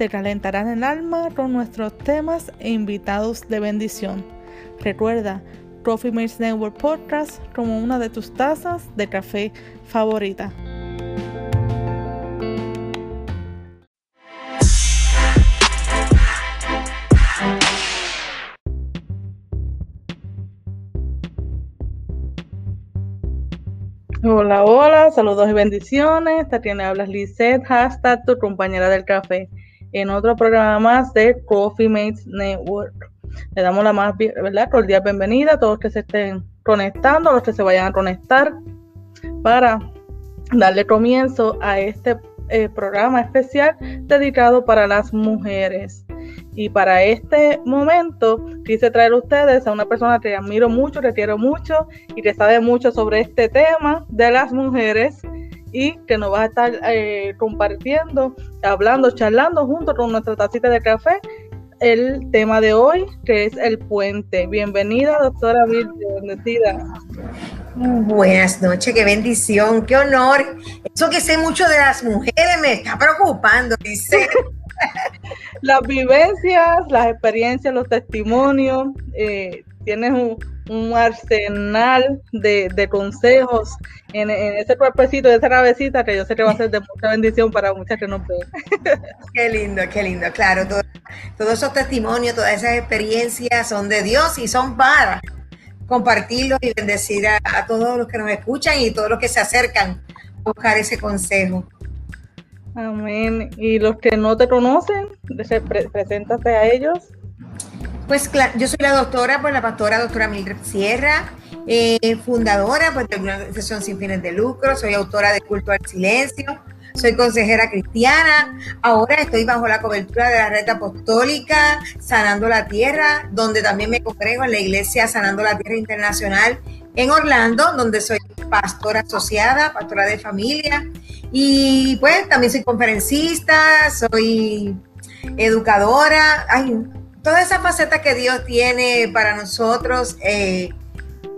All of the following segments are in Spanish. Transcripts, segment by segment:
te calentarán el alma con nuestros temas e invitados de bendición. Recuerda, Coffee Mates Network Podcast como una de tus tazas de café favorita. Hola, hola, saludos y bendiciones. Tatiana hablas Lizette, hashtag tu compañera del café en otro programa más de Coffee Mates Network. Le damos la más cordial bienvenida a todos que se estén conectando, a los que se vayan a conectar, para darle comienzo a este eh, programa especial dedicado para las mujeres. Y para este momento quise traer a ustedes a una persona que admiro mucho, que quiero mucho y que sabe mucho sobre este tema de las mujeres y que nos va a estar eh, compartiendo, hablando, charlando junto con nuestra tacita de café el tema de hoy, que es el puente. Bienvenida, doctora Virgen, bendecida. Buenas noches, qué bendición, qué honor. Eso que sé mucho de las mujeres me está preocupando, dice. las vivencias, las experiencias, los testimonios, eh, tienes un, un arsenal de, consejos en, ese cuerpecito, de esa navecita, que yo sé que va a ser de mucha bendición para muchas que nos ven. Qué lindo, qué lindo, claro. todos esos testimonios, todas esas experiencias son de Dios y son para compartirlos y bendecir a, todos los que nos escuchan y todos los que se acercan a buscar ese consejo. Amén. Y los que no te conocen, preséntate a ellos. Pues yo soy la doctora, pues la pastora doctora Mildred Sierra, eh, fundadora pues, de una organización sin fines de lucro, soy autora de Culto al Silencio, soy consejera cristiana, ahora estoy bajo la cobertura de la red apostólica Sanando la Tierra, donde también me congrego en la iglesia Sanando la Tierra Internacional en Orlando, donde soy pastora asociada, pastora de familia, y pues también soy conferencista, soy educadora, ay, toda esa faceta que Dios tiene para nosotros, eh,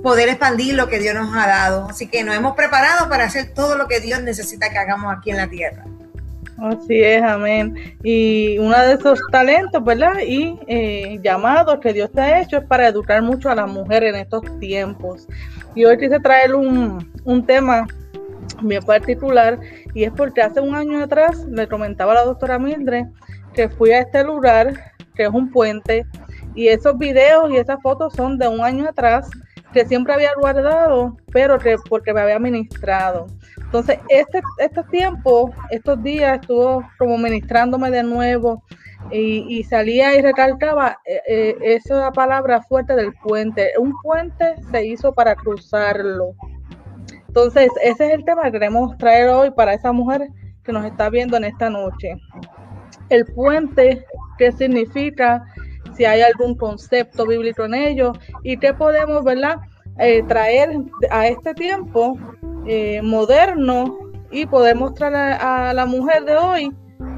poder expandir lo que Dios nos ha dado. Así que nos hemos preparado para hacer todo lo que Dios necesita que hagamos aquí en la tierra. Así es, amén. Y uno de esos talentos, ¿verdad? Y eh, llamados que Dios te ha hecho es para educar mucho a las mujeres en estos tiempos. Y hoy quise traer un, un tema bien particular y es porque hace un año atrás le comentaba a la doctora Mildred que fui a este lugar que es un puente, y esos videos y esas fotos son de un año atrás que siempre había guardado, pero que porque me había ministrado. Entonces, este, este tiempo, estos días, estuvo como ministrándome de nuevo y, salía y recalcaba eh, eh, esa palabra fuerte del puente. Un puente se hizo para cruzarlo. Entonces, ese es el tema que queremos traer hoy para esa mujer que nos está viendo en esta noche. El puente qué significa, si hay algún concepto bíblico en ello y qué podemos, ¿verdad? Eh, traer a este tiempo eh, moderno y poder mostrar a, la mujer de hoy,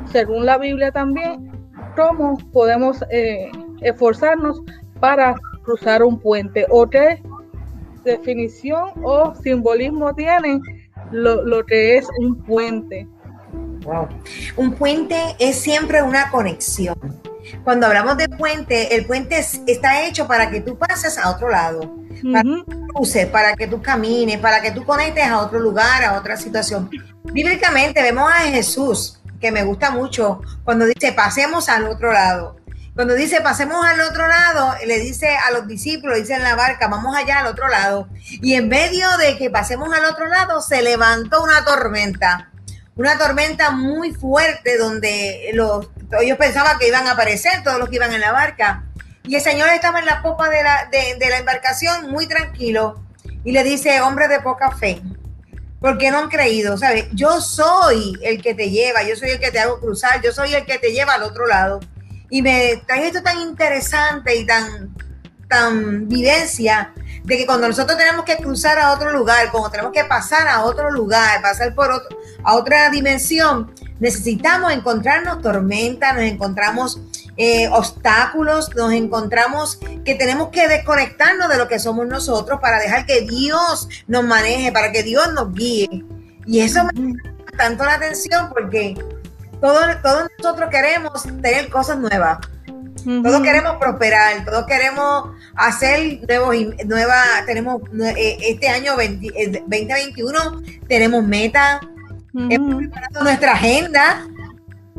según la Biblia también, cómo podemos eh, esforzarnos para cruzar un puente o qué definición o simbolismo tiene lo, lo que es un puente. Un puente es siempre una conexión. Cuando hablamos de puente, el puente está hecho para que tú pases a otro lado, para que tú para que tú camines, para que tú conectes a otro lugar, a otra situación. Bíblicamente vemos a Jesús, que me gusta mucho, cuando dice pasemos al otro lado. Cuando dice pasemos al otro lado, le dice a los discípulos, dice en la barca, vamos allá al otro lado. Y en medio de que pasemos al otro lado, se levantó una tormenta una tormenta muy fuerte donde los, ellos pensaban que iban a aparecer todos los que iban en la barca. Y el Señor estaba en la popa de la, de, la embarcación muy tranquilo y le dice, hombre de poca fe, ¿por qué no han creído? ¿Sabes? Yo soy el que te lleva, yo soy el que te hago cruzar, yo soy el que te lleva al otro lado. y me trae esto tan interesante y tan, tan vivencia de que cuando nosotros tenemos que cruzar a otro lugar, cuando tenemos que pasar a otro lugar, pasar por otro, a otra dimensión, necesitamos encontrarnos tormenta, nos encontramos eh, obstáculos, nos encontramos que tenemos que desconectarnos de lo que somos nosotros para dejar que Dios nos maneje, para que Dios nos guíe. Y eso me llama tanto la atención porque todos, todos nosotros queremos tener cosas nuevas. Todos queremos prosperar, todos queremos hacer nuevos, nueva, tenemos eh, este año 2021, eh, tenemos metas, hemos preparado nuestra agenda.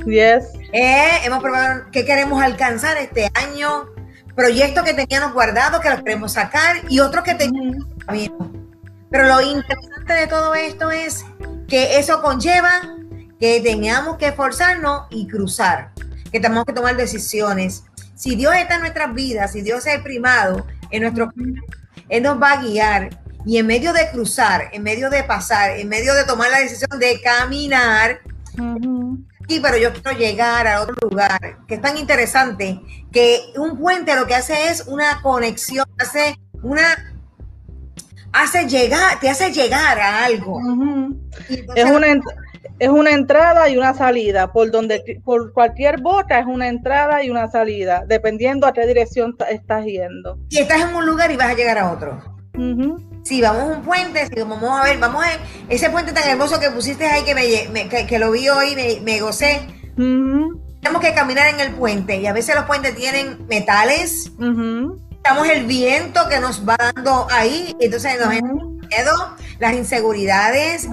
Yes. Eh, hemos preparado qué queremos alcanzar este año, proyectos que teníamos guardados que los queremos sacar y otros que teníamos Pero lo interesante de todo esto es que eso conlleva que tengamos que esforzarnos y cruzar, que tenemos que tomar decisiones. Si Dios está en nuestras vidas, si Dios es el primado en nuestro Él nos va a guiar y en medio de cruzar, en medio de pasar, en medio de tomar la decisión de caminar, y pero yo quiero llegar a otro lugar, que es tan interesante, que un puente lo que hace es una conexión, hace una hace llegar, te hace llegar a algo. es una es una entrada y una salida. Por donde por cualquier bota es una entrada y una salida, dependiendo a qué dirección estás yendo. Y estás en un lugar y vas a llegar a otro. Si vamos a un puente, si vamos a ver, vamos a ese puente tan hermoso que pusiste ahí que me, que, lo vi hoy, me, me gocé. Tenemos que caminar en el puente y a veces los puentes tienen metales. Estamos el viento que nos va dando ahí, entonces nos miedo, las inseguridades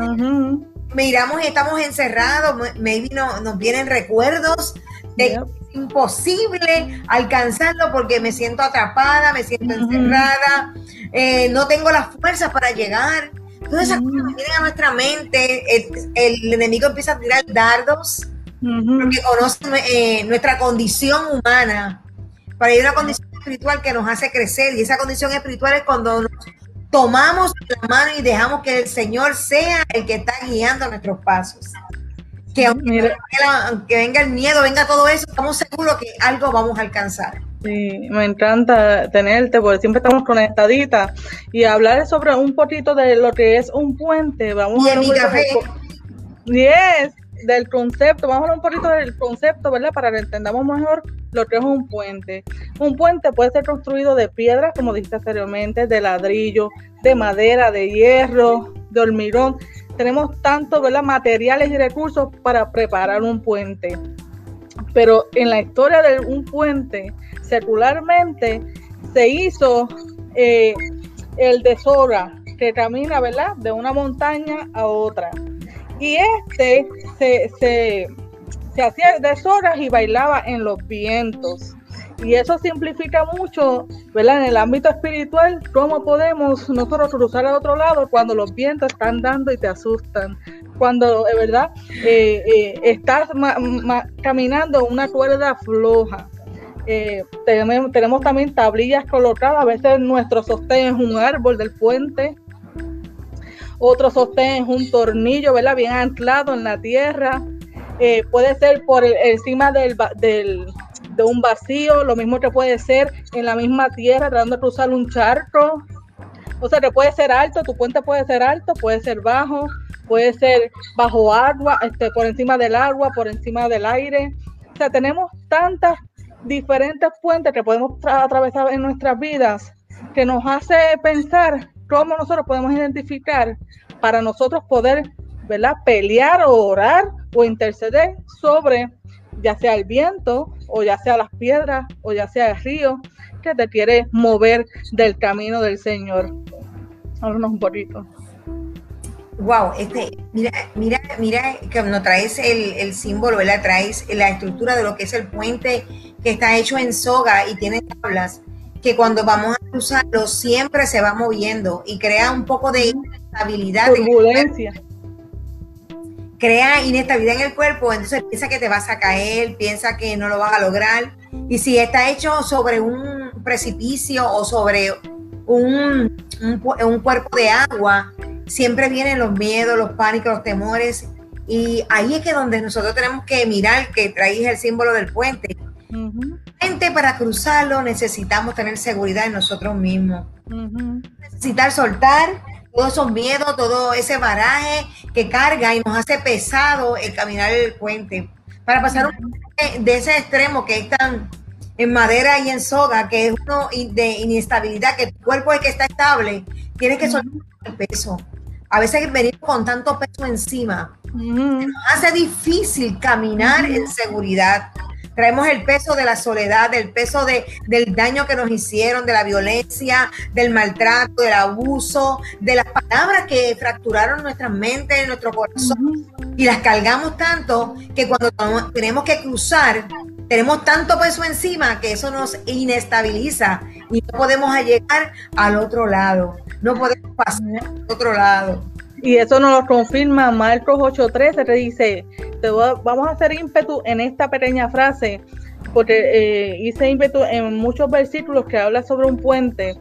miramos y estamos encerrados, maybe no, nos vienen recuerdos de imposible alcanzarlo porque me siento atrapada, me siento encerrada, eh, no tengo las fuerzas para llegar. Todas esas cosas vienen a nuestra mente, el, enemigo empieza a tirar dardos porque conoce eh, nuestra condición humana. Para ir a una condición espiritual que nos hace crecer y esa condición espiritual es cuando nos tomamos la mano y dejamos que el Señor sea el que está guiando nuestros pasos. Que aunque, venga el miedo, venga todo eso, estamos seguros que algo vamos a alcanzar. Sí, me encanta tenerte porque siempre estamos conectaditas y hablar sobre un poquito de lo que es un puente. Vamos a mi café. Yes, del concepto, vamos a hablar un poquito del concepto, ¿verdad? Para que entendamos mejor lo que es un puente. Un puente puede ser construido de piedras, como dijiste anteriormente, de ladrillo, de madera, de hierro, de hormigón. Tenemos tantos, ¿verdad? Materiales y recursos para preparar un puente. Pero en la historia de un puente, secularmente, se hizo eh, el de Sora, que camina, ¿verdad? De una montaña a otra. Y este se, se, se hacía deshoras y bailaba en los vientos. Y eso simplifica mucho, ¿verdad? En el ámbito espiritual, cómo podemos nosotros cruzar al otro lado cuando los vientos están dando y te asustan. Cuando, de verdad, eh, eh, estás caminando una cuerda floja. Eh, tenemos también tablillas colocadas. A veces nuestro sostén es un árbol del puente otro sostén es un tornillo, ¿verdad? Bien anclado en la tierra. Eh, puede ser por encima del, de un vacío, lo mismo que puede ser en la misma tierra, tratando de cruzar un charco. O sea, que puede ser alto, tu puente puede ser alto, puede ser bajo, puede ser bajo agua, este, por encima del agua, por encima del aire. O sea, tenemos tantas diferentes puentes que podemos atravesar en nuestras vidas que nos hace pensar cómo nosotros podemos identificar para nosotros poder ¿verdad? pelear o orar o interceder sobre ya sea el viento o ya sea las piedras o ya sea el río que te quiere mover del camino del Señor. Háblanos un poquito. Wow, este, mira, mira, mira que nos traes el, el símbolo, ¿verdad? Traes la estructura de lo que es el puente que está hecho en soga y tiene tablas que cuando vamos a cruzarlo siempre se va moviendo y crea un poco de inestabilidad. Turbulencia. Crea inestabilidad en el cuerpo, entonces piensa que te vas a caer, piensa que no lo vas a lograr. Y si está hecho sobre un precipicio o sobre un, un, cuerpo de agua, siempre vienen los miedos, los pánicos, los temores. Y ahí es que donde nosotros tenemos que mirar que traes el símbolo del puente para cruzarlo necesitamos tener seguridad en nosotros mismos. Necesitar soltar todos esos miedos, todo ese baraje que carga y nos hace pesado el caminar el puente. Para pasar un de ese extremo que es tan en madera y en soga, que es uno de inestabilidad, que tu cuerpo es que está estable, tienes que soltar el peso. A veces venimos con tanto peso encima, nos hace difícil caminar en seguridad. Traemos el peso de la soledad, del peso de, del daño que nos hicieron, de la violencia, del maltrato, del abuso, de las palabras que fracturaron nuestra mente, nuestro corazón. Y las cargamos tanto que cuando tenemos que cruzar, tenemos tanto peso encima que eso nos inestabiliza y no podemos llegar al otro lado. No podemos pasar al otro lado. Y eso nos lo confirma Marcos 8:13, te dice, te vamos a hacer ímpetu en esta pequeña frase, porque eh, hice ímpetu en muchos versículos que habla sobre un puente,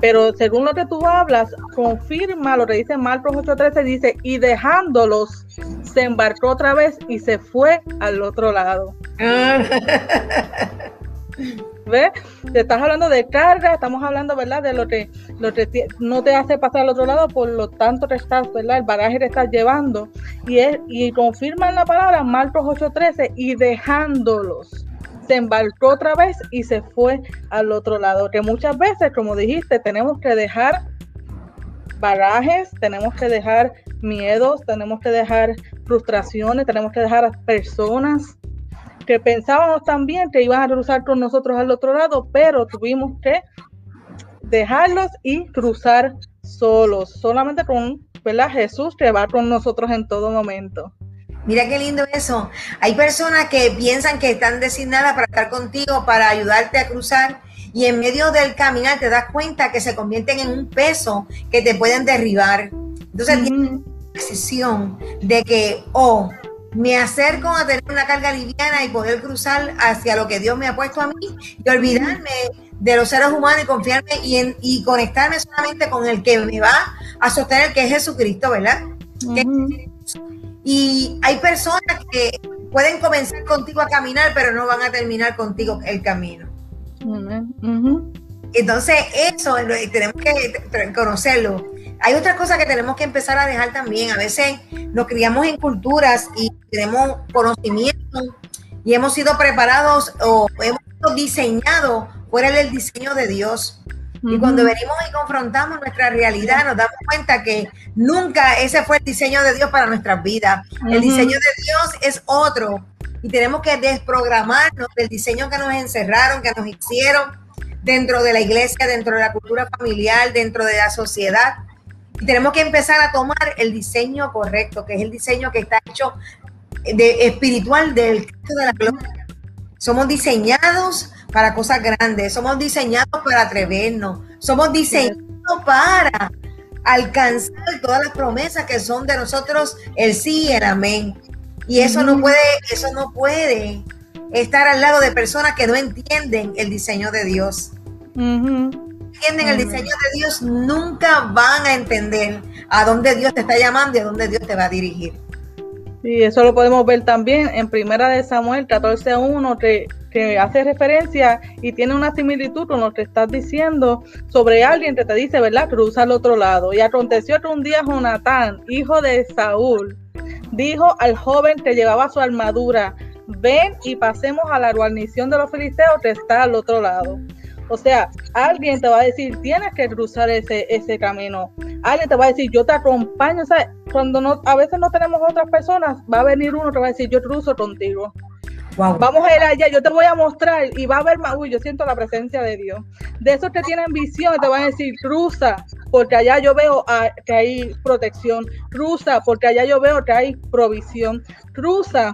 pero según lo que tú hablas, confirma lo que dice Marcos 8:13, dice, y dejándolos, se embarcó otra vez y se fue al otro lado. ¿Ves? Te estás hablando de carga, estamos hablando, ¿verdad? De lo que, lo que no te hace pasar al otro lado, por lo tanto te estás, ¿verdad? El bagaje te estás llevando. Y, es, y confirma en la palabra Marcos 8:13 y dejándolos. Se embarcó otra vez y se fue al otro lado. Que muchas veces, como dijiste, tenemos que dejar bagajes, tenemos que dejar miedos, tenemos que dejar frustraciones, tenemos que dejar personas que pensábamos también que iban a cruzar con nosotros al otro lado, pero tuvimos que dejarlos y cruzar solos, solamente con ¿verdad? Jesús que va con nosotros en todo momento. Mira qué lindo eso. Hay personas que piensan que están designadas para estar contigo, para ayudarte a cruzar, y en medio del caminar te das cuenta que se convierten en un peso que te pueden derribar. Entonces, tienes la decisión de que, oh, me acerco a tener una carga liviana y poder cruzar hacia lo que Dios me ha puesto a mí y olvidarme de los seres humanos y confiarme y, en, y conectarme solamente con el que me va a sostener, que es Jesucristo, ¿verdad? Y hay personas que pueden comenzar contigo a caminar, pero no van a terminar contigo el camino. Entonces, eso tenemos que conocerlo. Hay otra cosa que tenemos que empezar a dejar también. A veces nos criamos en culturas y tenemos conocimiento y hemos sido preparados o hemos sido diseñados fuera del diseño de Dios. Y cuando venimos y confrontamos nuestra realidad, nos damos cuenta que nunca ese fue el diseño de Dios para nuestras vidas. El diseño de Dios es otro. Y tenemos que desprogramarnos del diseño que nos encerraron, que nos hicieron dentro de la iglesia, dentro de la cultura familiar, dentro de la sociedad. Y tenemos que empezar a tomar el diseño correcto, que es el diseño que está hecho de, espiritual del Cristo de la gloria. Somos diseñados para cosas grandes, somos diseñados para atrevernos, somos diseñados para alcanzar todas las promesas que son de nosotros, el sí y el amén. Y eso no puede, eso no puede estar al lado de personas que no entienden el diseño de Dios. Entienden el diseño de Dios, nunca van a entender a dónde Dios te está llamando y a dónde Dios te va a dirigir. Y eso lo podemos ver también en Primera de Samuel 14.1, que, que hace referencia y tiene una similitud con lo que estás diciendo sobre alguien que te dice, ¿verdad? Cruza al otro lado. Y aconteció que un día Jonatán, hijo de Saúl, dijo al joven que llevaba su armadura, ven y pasemos a la guarnición de los filisteos que está al otro lado. O sea, alguien te va a decir, tienes que cruzar ese, ese camino. Alguien te va a decir, yo te acompaño. O sea, cuando no, a veces no tenemos otras personas, va a venir uno que va a decir, yo cruzo contigo. Vamos a ir allá, yo te voy a mostrar y va a haber más. Uy, yo siento la presencia de Dios. De esos que tienen visión, te van a decir, cruza, porque allá yo veo que hay protección. Cruza, porque allá yo veo que hay provisión. Cruza,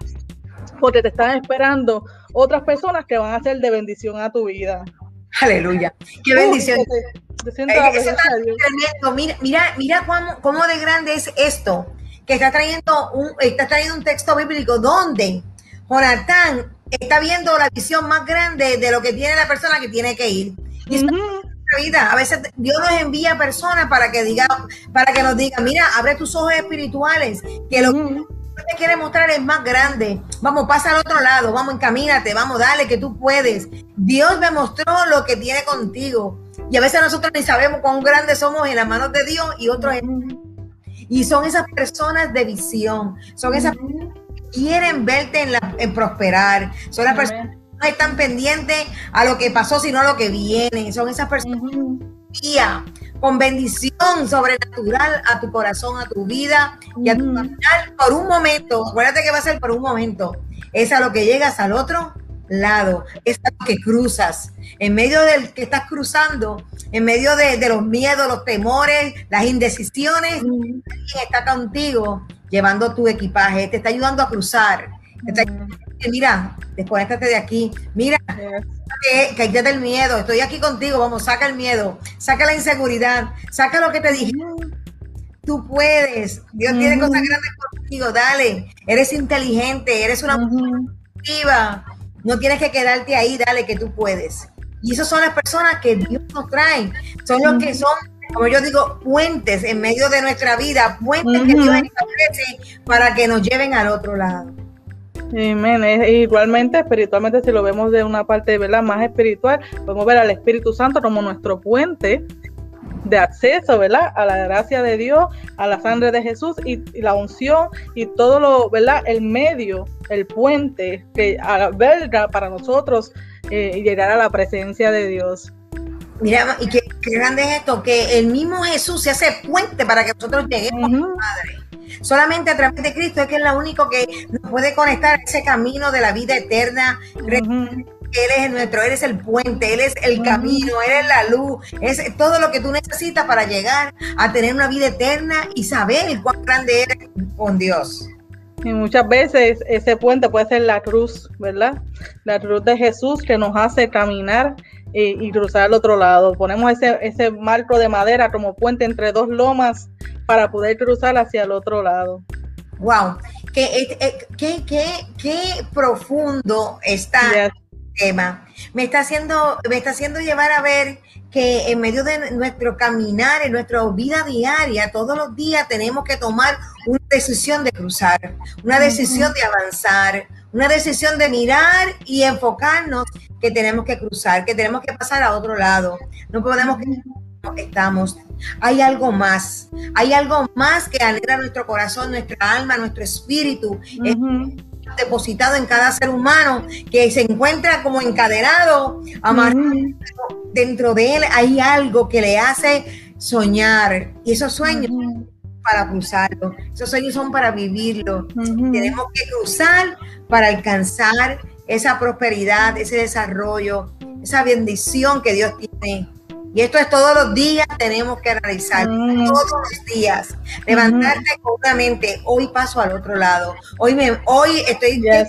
porque te están esperando otras personas que van a ser de bendición a tu vida. Aleluya. Qué bendición. Mira, mira, mira cómo, de grande es esto, que está trayendo un, está trayendo un texto bíblico donde Jonatán está viendo la visión más grande de lo que tiene la persona que tiene que ir. Y vida. A veces Dios nos envía personas para que diga, para que nos diga, mira, abre tus ojos espirituales, que lo te quiere mostrar es más grande. Vamos, pasa al otro lado, vamos, encamínate, vamos, dale, que tú puedes. Dios me mostró lo que tiene contigo. Y a veces nosotros ni sabemos cuán grandes somos en las manos de Dios y otros en... Y son esas personas de visión, son esas personas que quieren verte en, la, en prosperar, son las personas que no están pendientes a lo que pasó, sino a lo que viene, son esas personas que con bendición sobrenatural a tu corazón, a tu vida y a tu familiar por un momento. Acuérdate que va a ser por un momento. Es a lo que llegas al otro lado, es a lo que cruzas. En medio del que estás cruzando, en medio de, los miedos, los temores, las indecisiones, alguien está contigo llevando tu equipaje, te está ayudando a cruzar. Te está mira, desconéctate de aquí. Mira, que, que el miedo. Estoy aquí contigo. Vamos, saca el miedo. Saca la inseguridad. Saca lo que te dije. Tú puedes. Dios tiene cosas grandes contigo. Dale. Eres inteligente. Eres una mujer activa. No tienes que quedarte ahí. Dale, que tú puedes. Y esas son las personas que Dios nos trae. Son los que son como yo digo, puentes en medio de nuestra vida, puentes que Dios establece para que nos lleven al otro lado. Igualmente, espiritualmente, si lo vemos de una parte ¿verdad? más espiritual, podemos ver al Espíritu Santo como nuestro puente de acceso, ¿verdad? A la gracia de Dios, a la sangre de Jesús y, la unción y todo lo, ¿verdad? El medio, el puente que alberga para nosotros eh, llegar a la presencia de Dios. Mira, y qué, grande es esto, que el mismo Jesús se hace puente para que nosotros lleguemos a Padre. Solamente a través de Cristo es que es lo único que nos puede conectar a ese camino de la vida eterna. Él es nuestro, Él es el puente, Él es el camino, Él es la luz, es todo lo que tú necesitas para llegar a tener una vida eterna y saber cuán grande eres con Dios. Y muchas veces ese puente puede ser la cruz, ¿verdad? La cruz de Jesús que nos hace caminar eh, y cruzar al otro lado. Ponemos ese, ese marco de madera como puente entre dos lomas para poder cruzar hacia el otro lado. Wow, qué, qué, qué, qué profundo está el tema. Me está haciendo, me está haciendo llevar a ver que en medio de nuestro caminar, en nuestra vida diaria, todos los días tenemos que tomar una decisión de cruzar, una decisión de avanzar, una decisión de mirar y enfocarnos que tenemos que cruzar, que tenemos que pasar a otro lado. No podemos que estamos. Hay algo más, hay algo más que alegra nuestro corazón, nuestra alma, nuestro espíritu. depositado en cada ser humano que se encuentra como encadenado, amarrado. Dentro de él hay algo que le hace soñar y esos sueños para cruzarlo, esos sueños son para vivirlo. Tenemos que cruzar para alcanzar esa prosperidad, ese desarrollo, esa bendición que Dios tiene. Y esto es todos los días, tenemos que realizar todos los días. Levantarte con una mente, hoy paso al otro lado. Hoy me, hoy estoy, es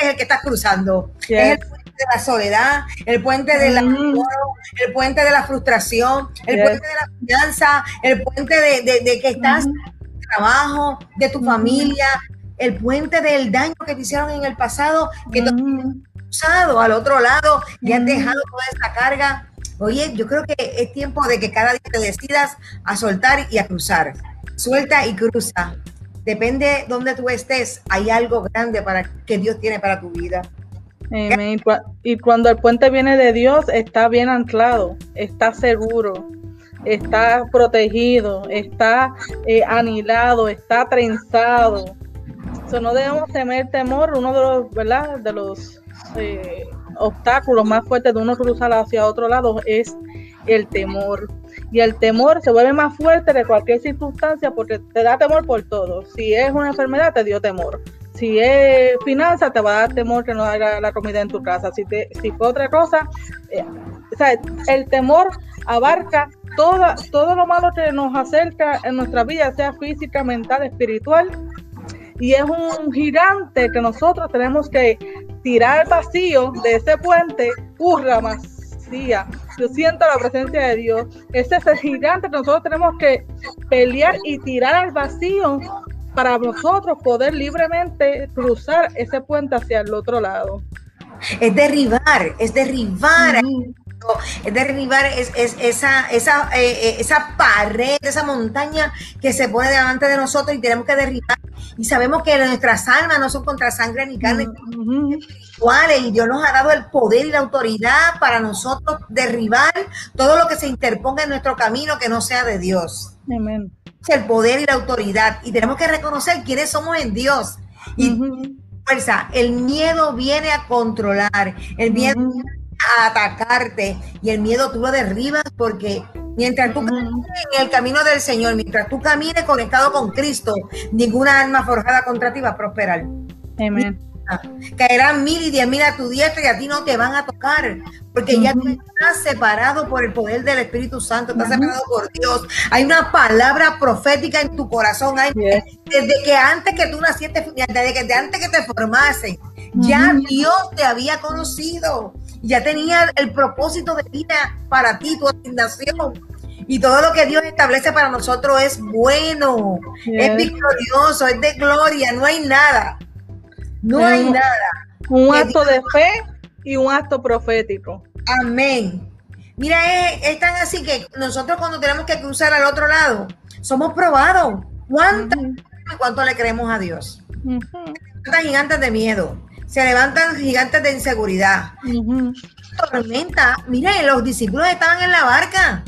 el que estás cruzando. Es el de la soledad, el puente de la mm. el puente de la frustración, el puente de la finanza, el puente de, que estás en tu trabajo, de tu familia, el puente del daño que te hicieron en el pasado, que tú has cruzado al otro lado y has dejado toda esa carga Oye, yo creo que es tiempo de que cada día te decidas a soltar y a cruzar. Suelta y cruza. Depende de donde tú estés, hay algo grande para que Dios tiene para tu vida. Y cuando el puente viene de Dios, está bien anclado, está seguro, está protegido, está eh, anilado, está trenzado. So, no debemos temer temor, uno de los, ¿verdad? De los eh, obstáculos más fuertes de uno cruzar hacia otro lado es el temor. Y el temor se vuelve más fuerte de cualquier circunstancia porque te da temor por todo. Si es una enfermedad, te dio temor. Si es finanza, te va a dar temor que no haya la comida en tu casa. Si, te, si fue otra cosa, eh, el temor abarca todo, todo lo malo que nos acerca en nuestra vida, sea física, mental, espiritual, y es un gigante que nosotros tenemos que tirar vacío de ese puente, curra vacía. Yo siento la presencia de Dios. Ese es el gigante que nosotros tenemos que pelear y tirar al vacío para nosotros poder libremente cruzar ese puente hacia el otro lado. Es derribar, es derribar es derribar es, esa, esa, eh, eh, esa pared, esa montaña que se pone delante de nosotros y tenemos que derribar Y sabemos que nuestras almas no son contra sangre ni carne espirituales y Dios nos ha dado el poder y la autoridad para nosotros derribar todo lo que se interponga en nuestro camino que no sea de Dios. Amén. El poder y la autoridad. Y tenemos que reconocer quiénes somos en Dios. Y fuerza, el miedo viene a controlar, el miedo viene a atacarte y el miedo tú lo derribas porque mientras tú camines en el camino del Señor, mientras tú camines conectado con Cristo, ninguna alma forjada contra ti va a prosperar. Amén. Caerán mil y diez mil a tu diestra y a ti no te van a tocar, porque ya tú estás separado por el poder del Espíritu Santo, estás separado por Dios. Hay una palabra profética en tu corazón. Hay, Desde que antes que tú naciste, desde que antes que te formasen, ya Dios te había conocido, ya tenía el propósito de vida para ti, tu asignación. Y todo lo que Dios establece para nosotros es bueno, es victorioso, es de gloria, no hay nada no hay nada. Un acto de fe y un acto profético. Amén. Mira, es, tan así que nosotros cuando tenemos que cruzar al otro lado, somos probados. ¿Cuánto, le creemos a Dios? Se levantan gigantes de miedo, se levantan gigantes de inseguridad. Tormenta, miren, los discípulos estaban en la barca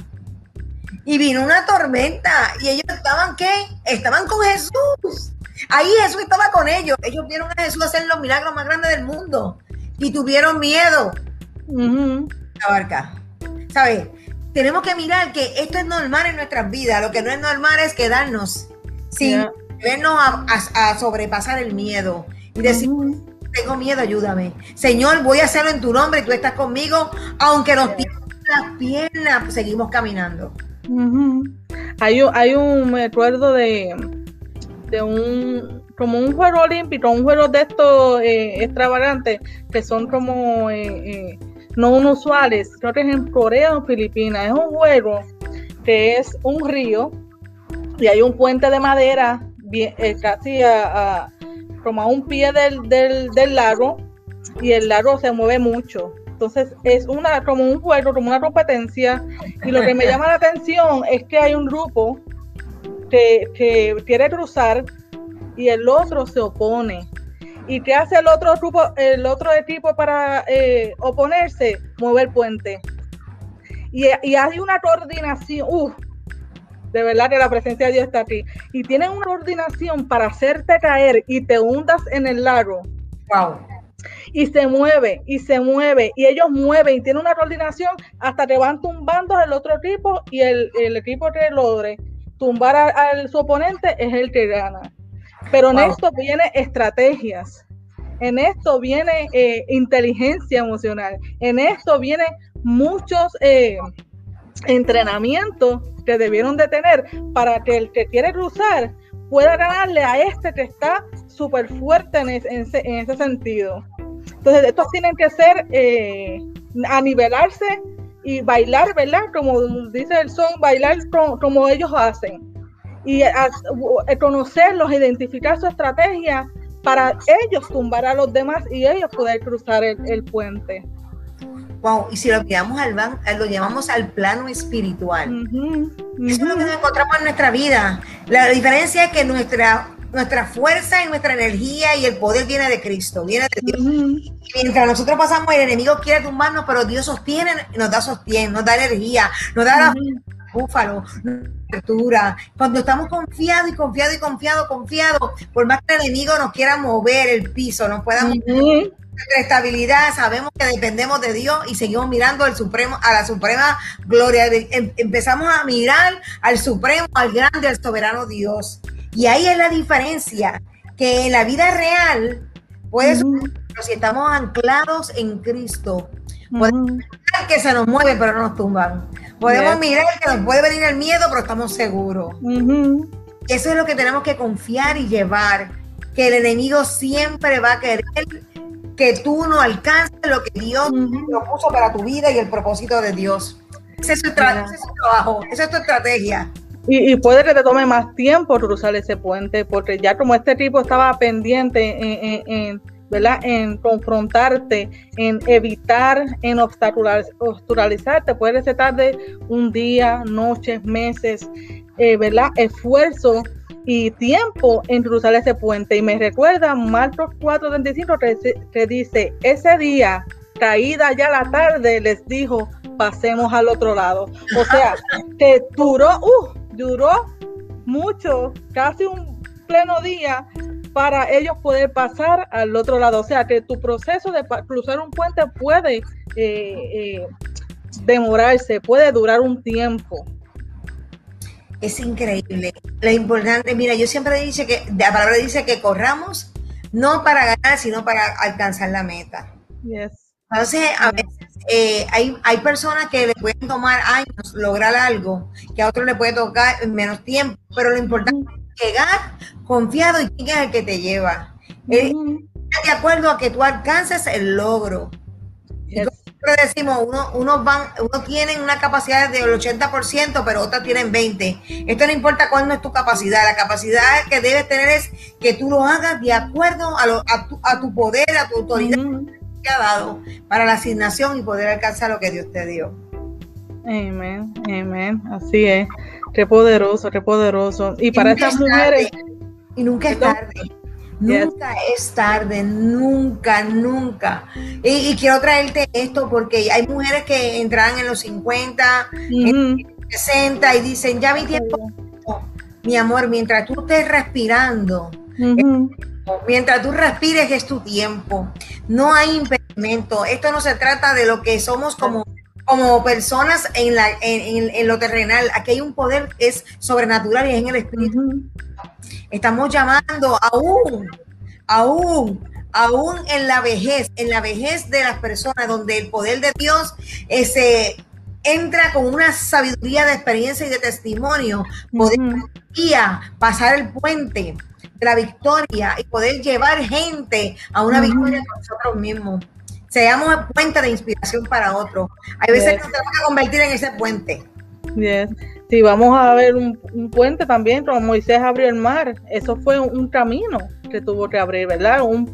y vino una tormenta y ellos estaban, ¿qué? Estaban con Jesús. Ahí Jesús estaba con ellos. Ellos vieron a Jesús hacer los milagros más grandes del mundo y tuvieron miedo. La barca. ¿Sabes? Tenemos que mirar que esto es normal en nuestras vidas. Lo que no es normal es quedarnos sin vernos a, sobrepasar el miedo y decir, tengo miedo, ayúdame. Señor, voy a hacerlo en tu nombre y tú estás conmigo, aunque nos tiren las piernas, seguimos caminando. hay, un, hay un, me acuerdo de, de un como un juego olímpico, un juego de estos eh, extravagantes que son como eh, eh, no usuales, creo que es en Corea o Filipinas, es un juego que es un río y hay un puente de madera bien, casi a, como a un pie del, del, del, lago y el lago se mueve mucho. Entonces es una como un juego, como una competencia. Y lo que me llama la atención es que hay un grupo que, quiere cruzar y el otro se opone. ¿Y qué hace el otro grupo, el otro equipo para eh, oponerse? Mover el puente. Y, hay una coordinación, de verdad que la presencia de Dios está aquí. Y tienen una coordinación para hacerte caer y te hundas en el lago. Wow. Y se mueve, y se mueve, y ellos mueven, y tienen una coordinación hasta que van tumbando el otro equipo y el, el equipo que logre tumbar a, su oponente es el que gana. Pero en esto viene estrategias, en esto viene eh, inteligencia emocional, en esto viene muchos eh, entrenamientos que debieron de tener para que el que quiere cruzar pueda ganarle a este que está súper fuerte en, ese, sentido. Entonces, estos tienen que ser eh, a nivelarse y bailar, ¿verdad? Como dice el son, bailar como, ellos hacen. Y conocerlos, identificar su estrategia para ellos tumbar a los demás y ellos poder cruzar el, puente. Wow, y si lo llevamos al lo llevamos al plano espiritual. Eso es lo que nos encontramos en nuestra vida. La diferencia es que nuestra nuestra fuerza y nuestra energía y el poder viene de Cristo, viene de Dios. Mientras nosotros pasamos, el enemigo quiere tumbarnos, pero Dios sostiene, nos da sostiene, nos da energía, nos da la búfalo, apertura. Cuando estamos confiados y confiados y confiados, confiados, por más que el enemigo nos quiera mover el piso, nos pueda mover nuestra estabilidad, sabemos que dependemos de Dios y seguimos mirando al supremo, a la suprema gloria. Em, empezamos a mirar al supremo, al grande, al soberano Dios. Y ahí es la diferencia, que en la vida real, puede si estamos anclados en Cristo, podemos mirar que se nos mueve, pero no nos tumban. Podemos mirar que nos puede venir el miedo, pero estamos seguros. Eso es lo que tenemos que confiar y llevar, que el enemigo siempre va a querer que tú no alcances lo que Dios propuso para tu vida y el propósito de Dios. Ese es su, trabajo, esa es tu estrategia. Y, puede que te tome más tiempo cruzar ese puente, porque ya como este tipo estaba pendiente en, ¿verdad? en confrontarte, en evitar, en obstaculizarte, puede ser tarde un día, noches, meses, eh, ¿verdad? Esfuerzo y tiempo en cruzar ese puente. Y me recuerda Marcos 4:35 que, dice, ese día, caída ya la tarde, les dijo, pasemos al otro lado. O sea, que duró, uh, duró mucho, casi un pleno día para ellos poder pasar al otro lado. O sea, que tu proceso de cruzar un puente puede eh, eh, demorarse, puede durar un tiempo. Es increíble. Lo importante, mira, yo siempre dice que, la palabra dice que corramos no para ganar, sino para alcanzar la meta. Entonces, a veces eh, hay, hay personas que le pueden tomar años lograr algo, que a otros le puede tocar en menos tiempo, pero lo importante es llegar confiado y quién es el que te lleva. Eh, de acuerdo a que tú alcances el logro siempre decimos, uno, unos van, uno tienen una capacidad del 80%, pero otros tienen 20%. Esto no importa cuál no es tu capacidad. La capacidad que debes tener es que tú lo hagas de acuerdo a, lo, a, tu, a tu, poder, a tu autoridad que ha dado para la asignación y poder alcanzar lo que Dios te dio. Amén, amén. Así es. Qué poderoso, qué poderoso. Y, para estas mujeres. y nunca es tarde. Nunca es tarde, nunca, nunca. Y, quiero traerte esto porque hay mujeres que entran en los 50, en 60 y dicen, ya mi tiempo, mi amor, mientras tú estés respirando, mientras tú respires es tu tiempo. No hay impedimento. Esto no se trata de lo que somos como como personas en, la, en, lo terrenal. Aquí hay un poder que es sobrenatural y es en el espíritu. Estamos llamando aún, aún, aún en la vejez, en la vejez de las personas, donde el poder de Dios se entra con una sabiduría de experiencia y de testimonio, poder pasar el puente de la victoria y poder llevar gente a una victoria con nosotros mismos. Seamos puente de inspiración para otros. Hay veces que nos tenemos que convertir en ese puente. Bien si vamos a ver un, puente también, como Moisés abrió el mar, eso fue un, camino que tuvo que abrir, ¿verdad? Un,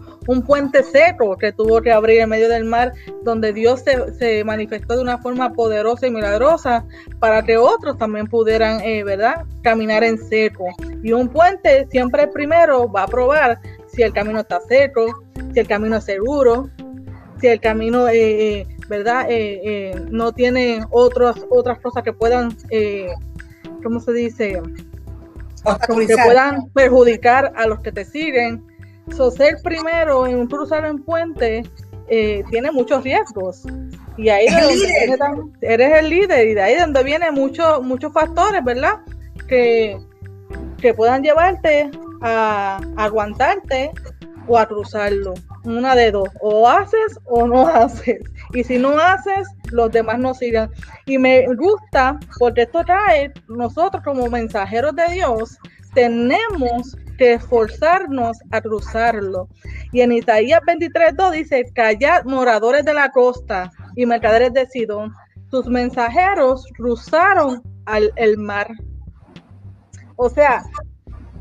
puente seco que tuvo que abrir en medio del mar, donde Dios se, manifestó de una forma poderosa y milagrosa para que otros también pudieran, eh, ¿verdad?, caminar en seco. Y un puente siempre primero va a probar si el camino está seco, si el camino es seguro, si el camino... Eh, eh, ¿verdad? no tiene otras otras cosas que puedan ¿cómo se dice? Que puedan perjudicar a los que te siguen. So, ser primero en cruzar en puente eh, tiene muchos riesgos. Y ahí eres el líder y de ahí donde vienen muchos muchos factores, ¿verdad? Que, que puedan llevarte a aguantarte o a cruzarlo. Una de dos, o haces o no haces. Y si no haces, los demás no sigan. Y me gusta porque esto trae, nosotros como mensajeros de Dios, tenemos que esforzarnos a cruzarlo. Y en Isaías 23.2 dice, callad moradores de la costa y mercaderes de Sidón, sus mensajeros cruzaron al, el mar. O sea,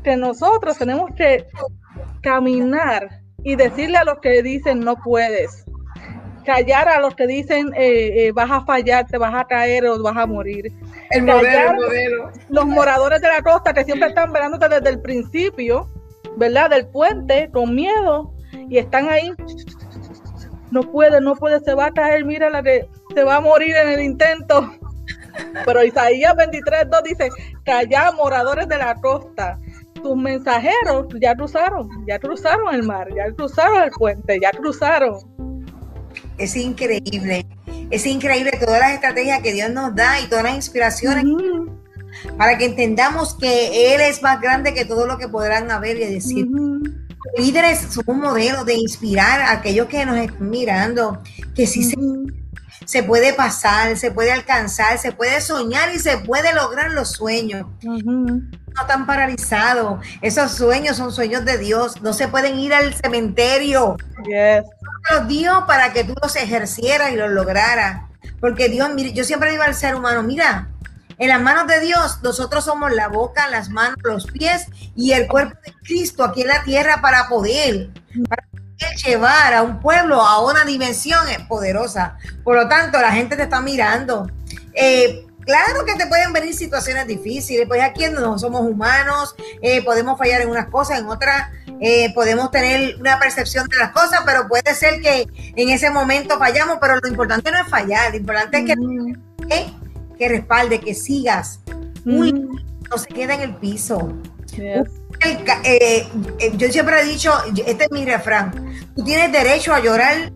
que nosotros tenemos que caminar y decirle a los que dicen no puedes, callar a los que dicen eh, eh, vas a fallar, te vas a caer o vas a morir. El modelo, el modelo. Los moradores de la costa que siempre están velándote desde el principio, ¿verdad? Del puente, con miedo, y están ahí. No puede, no puede, se va a caer, mira la que se va a morir en el intento. Pero Isaías 23.2 dice, callar moradores de la costa. Tus mensajeros ya cruzaron, ya cruzaron el mar, ya cruzaron el puente, ya cruzaron es increíble. Es increíble todas las estrategias que Dios nos da y todas las inspiraciones para que entendamos que Él es más grande que todo lo que podrán haber y decir. Líderes son un modelo de inspirar a aquellos que nos están mirando, que sí se, se, puede pasar, se puede alcanzar, se puede soñar y se puede lograr los sueños. No están paralizados. Esos sueños son sueños de Dios. No se pueden ir al cementerio. Yes los dio para que tú los ejercieras y los lograras. Porque Dios, mire, yo siempre digo al ser humano, mira, en las manos de Dios, nosotros somos la boca, las manos, los pies y el cuerpo de Cristo aquí en la tierra para poder, para llevar a un pueblo a una dimensión poderosa. Por lo tanto, la gente te está mirando. Eh, Claro que te pueden venir situaciones difíciles, pues aquí no somos humanos, eh, podemos fallar en unas cosas, en otras eh, podemos tener una percepción de las cosas, pero puede ser que en ese momento fallamos, pero lo importante no es fallar, lo importante es que, eh, que respalde, que sigas, no se queda en el piso. Yo siempre he dicho, este es mi refrán, tú tienes derecho a llorar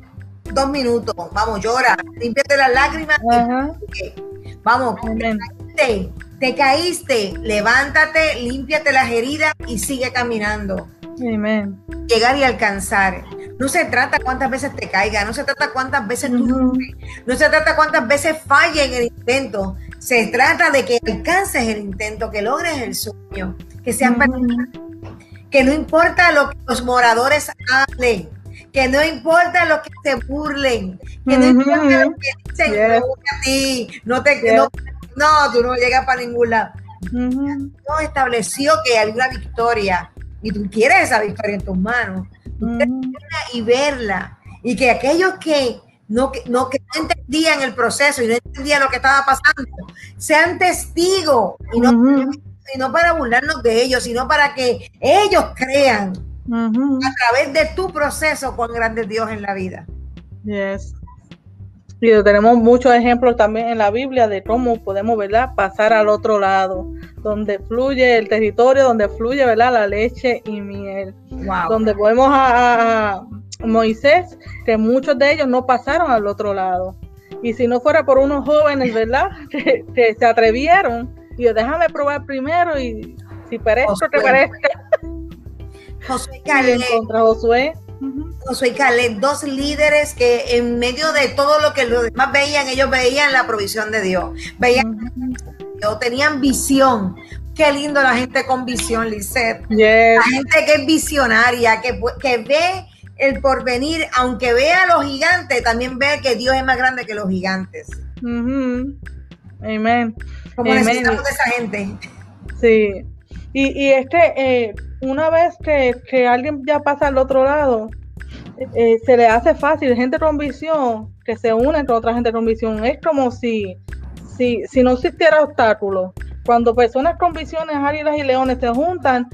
dos minutos, vamos, llora, límpiate las lágrimas. Vamos, te caíste, te caíste, levántate, límpiate las heridas y sigue caminando. Amén. Llegar y alcanzar. No se trata cuántas veces te caiga, no se trata cuántas veces tú no se trata cuántas veces falle en el intento. Se trata de que alcances el intento, que logres el sueño, que sean que no importa lo que los moradores hablen, que no importa lo que se burlen, que no importa lo que dicen a ti, no te no, no, tú no llegas para ningún lado. No estableció que hay una victoria y tú quieres esa victoria en tus manos, y verla y que aquellos que no, no, que no entendían el proceso y no entendían lo que estaba pasando, sean testigos y no, no para burlarnos de ellos, sino para que ellos crean a través de tu proceso con grande Dios en la vida. Yes. Y tenemos muchos ejemplos también en la Biblia de cómo podemos, ¿verdad? Pasar al otro lado, donde fluye el territorio, donde fluye, ¿verdad? La leche y miel. Donde podemos a, Moisés, que muchos de ellos no pasaron al otro lado. Y si no fuera por unos jóvenes, ¿verdad? Que, se atrevieron, y déjame probar primero y si parezco, te parezca. Josué Caleb. Contra Josué. Josué Caleb, dos líderes que en medio de todo lo que los demás veían, ellos veían la provisión de Dios. Veían, tenían visión. Qué lindo la gente con visión, Lisette. La gente que es visionaria, que, que ve el porvenir, aunque vea a los gigantes, también ve que Dios es más grande que los gigantes. Amén. Como necesitamos de esa gente. Sí. Y, y es que eh, una vez que, alguien ya pasa al otro lado, eh, se le hace fácil, gente con visión, que se une con otra gente con visión. Es como si, si, si no existiera obstáculo. Cuando personas con visiones, águilas y leones se juntan,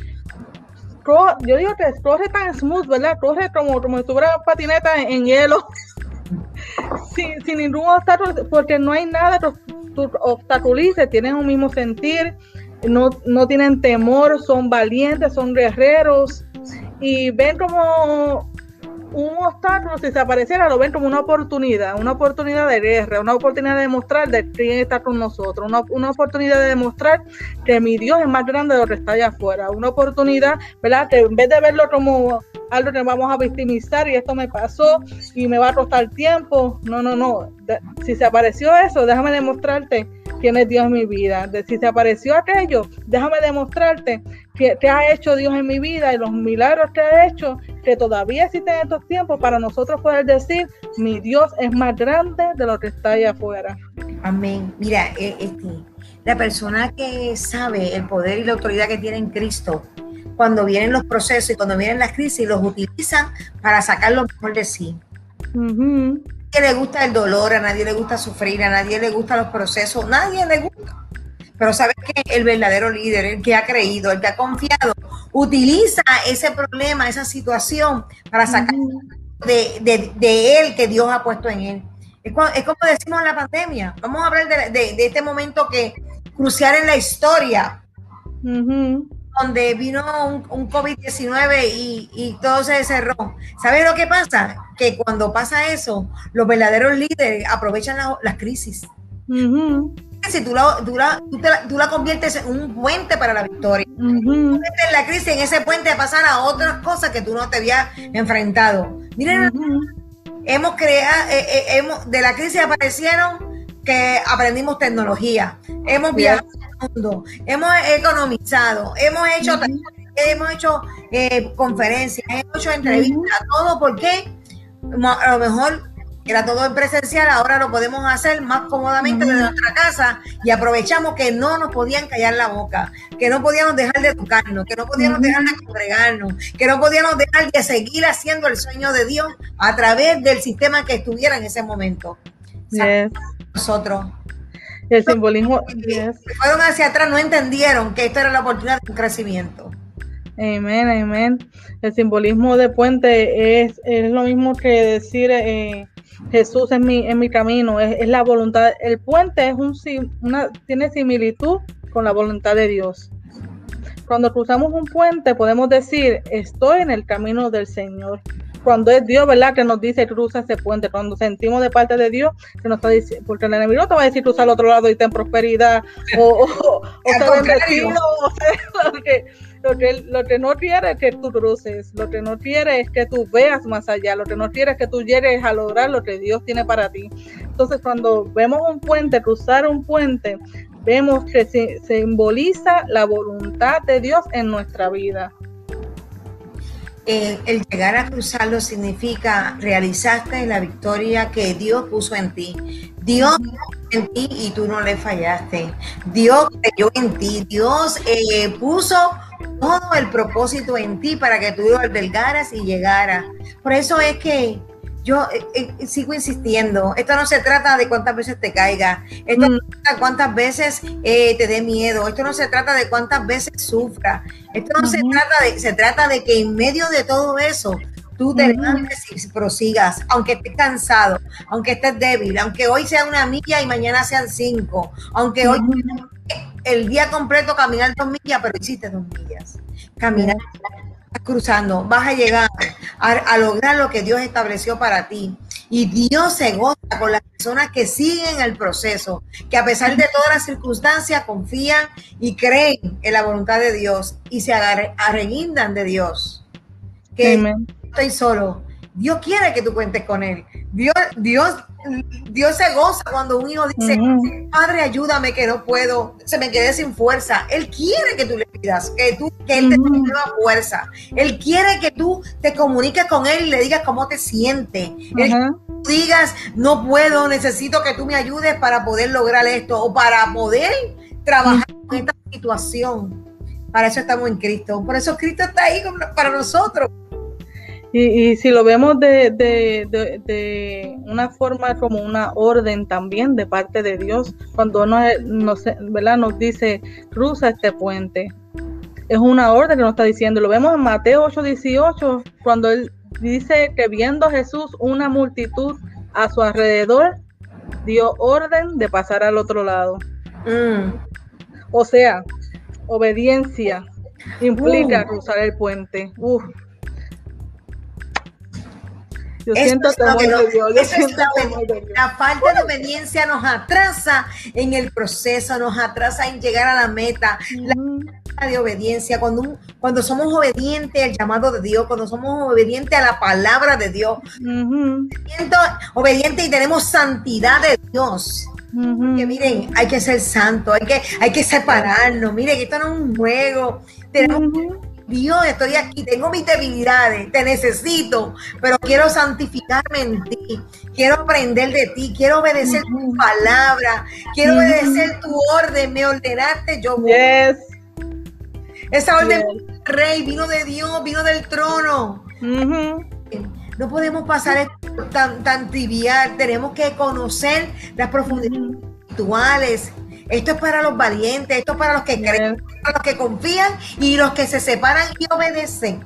yo digo que corre tan smooth, ¿verdad? Corre como, como si tuviera patineta en, hielo, sin, ningún obstáculo, porque no hay nada que obstaculice, tienen un mismo sentir, no, no tienen temor, son valientes, son guerreros y ven como un obstáculo, si se apareciera, lo ven como una oportunidad, una oportunidad de guerra, una oportunidad de demostrar de quién está con nosotros, una, una, oportunidad de demostrar que mi Dios es más grande de lo que está allá afuera, una oportunidad, ¿verdad? Que en vez de verlo como algo que vamos a victimizar y esto me pasó y me va a costar tiempo, no, no, no, si se apareció eso, déjame demostrarte quién es Dios en mi vida. Si se apareció aquello, déjame demostrarte que, te ha hecho Dios en mi vida y los milagros que ha hecho, que todavía existen en estos tiempos para nosotros poder decir, mi Dios es más grande de lo que está allá afuera. Amén. Mira, eh, este, la persona que sabe el poder y la autoridad que tiene en Cristo, cuando vienen los procesos y cuando vienen las crisis, los utilizan para sacar lo mejor de sí nadie le gusta el dolor, a nadie le gusta sufrir, a nadie le gustan los procesos, nadie le gusta. Pero sabes que el verdadero líder, el que ha creído, el que ha confiado, utiliza ese problema, esa situación para sacar de, él que Dios ha puesto en él. Es, como, decimos en la pandemia. Vamos a hablar de, este momento que crucial en la historia donde vino un, COVID-19 y, todo se cerró. ¿Sabes lo que pasa? Que cuando pasa eso, los verdaderos líderes aprovechan las crisis. Si tú la, tú, la, conviertes en un puente para la victoria. Uh la crisis, en ese puente pasar a otras cosas que tú no te habías enfrentado. Miren, hemos creado, eh, eh, hemos, de la crisis aparecieron que aprendimos tecnología, hemos viajado mundo, hemos economizado, hemos hecho, hemos hecho eh, conferencias, hemos hecho entrevistas, todo. Porque a lo mejor era todo en presencial, ahora lo podemos hacer más cómodamente desde nuestra casa y aprovechamos que no nos podían callar la boca, que no podíamos dejar de educarnos, que no podíamos dejar de congregarnos, que no podíamos dejar de seguir haciendo el sueño de Dios a través del sistema que estuviera en ese momento. Nosotros El simbolismo. Fueron hacia atrás, no entendieron que esto era la oportunidad de un crecimiento. Amén, amén. El simbolismo de puente es, es lo mismo que decir eh, Jesús es mi, en mi camino, es, la voluntad. El puente es un, una, tiene similitud con la voluntad de Dios. Cuando cruzamos un puente podemos decir, estoy en el camino del Señor. Cuando es Dios, ¿verdad? Que nos dice cruza ese puente. Cuando sentimos de parte de Dios, que nos está diciendo, porque el enemigo te va a decir cruza al otro lado y ten prosperidad, o, o, o, bendecido, o sea, que lo que, lo que no quiere es que tú cruces, lo que no quiere es que tú veas más allá, lo que no quiere es que tú llegues a lograr lo que Dios tiene para ti. Entonces, cuando vemos un puente, cruzar un puente, vemos que se, simboliza la voluntad de Dios en nuestra vida. Eh, el llegar a cruzarlo significa realizaste la victoria que Dios puso en ti. Dios en ti y tú no le fallaste. Dios creyó en ti. Dios eh, puso todo el propósito en ti para que tú lo albergaras y llegaras. Por eso es que yo eh, eh, sigo insistiendo, esto no se trata de cuántas veces te caiga, esto no se trata de cuántas veces eh, te dé miedo, esto no se trata de cuántas veces sufra, esto no se trata de, se trata de que en medio de todo eso tú te levantes y prosigas, aunque estés cansado, aunque estés débil, aunque hoy sea una milla y mañana sean cinco, aunque hoy el día completo caminar dos millas, pero hiciste dos millas. Caminar, cruzando, vas a llegar a, lograr lo que Dios estableció para ti. Y Dios se goza con las personas que siguen el proceso, que a pesar de todas las circunstancias confían y creen en la voluntad de Dios y se arreguindan de Dios. Que estoy solo. Dios quiere que tú cuentes con Él. Dios, Dios Dios se goza cuando un hijo dice, Padre, ayúdame que no puedo, se me quedé sin fuerza. Él quiere que tú le pidas, que tú, que Él te dé nueva fuerza. Él quiere que tú te comuniques con Él y le digas cómo te sientes. digas, no puedo, necesito que tú me ayudes para poder lograr esto o para poder trabajar con esta situación. Para eso estamos en Cristo. Por eso Cristo está ahí para nosotros. Y, si lo vemos de, de, una forma como una orden también de parte de Dios, cuando nos, nos, ¿verdad? nos dice, cruza este puente, es una orden que nos está diciendo. Lo vemos en Mateo 8, 18, cuando él dice que viendo Jesús una multitud a su alrededor, dio orden de pasar al otro lado. Mm. O sea, obediencia implica uh. cruzar el puente. Uf. Yo siento La falta de obediencia nos atrasa en el proceso, nos atrasa en llegar a la meta. La falta de obediencia, cuando, cuando somos obedientes al llamado de Dios, cuando somos obedientes a la palabra de Dios, obediente y tenemos santidad de Dios. Que miren, hay que ser santo, hay que, hay que separarnos. Miren, esto no es un juego. Tenemos Dios, estoy aquí, tengo mis debilidades, te necesito, pero quiero santificarme en ti, quiero aprender de ti, quiero obedecer tu palabra, quiero obedecer tu orden, me ordenaste yo. Yes. Esa orden rey vino de Dios, vino del trono. No podemos pasar tan, tan trivial, tenemos que conocer las profundidades espirituales, esto es para los valientes, esto es para los que creen, para los que confían y los que se separan y obedecen.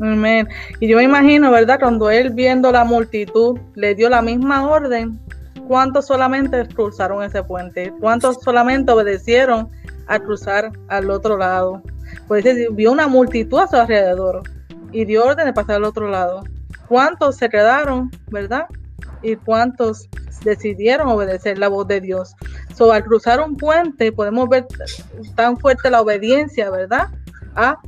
Amén. Y yo me imagino, ¿verdad? Cuando él viendo la multitud le dio la misma orden, ¿cuántos solamente cruzaron ese puente? ¿Cuántos solamente obedecieron a cruzar al otro lado? Pues vio una multitud a su alrededor y dio orden de pasar al otro lado. ¿Cuántos se quedaron, verdad? Y cuántos decidieron obedecer la voz de Dios. So, al cruzar un puente podemos ver tan fuerte la obediencia, ¿verdad? A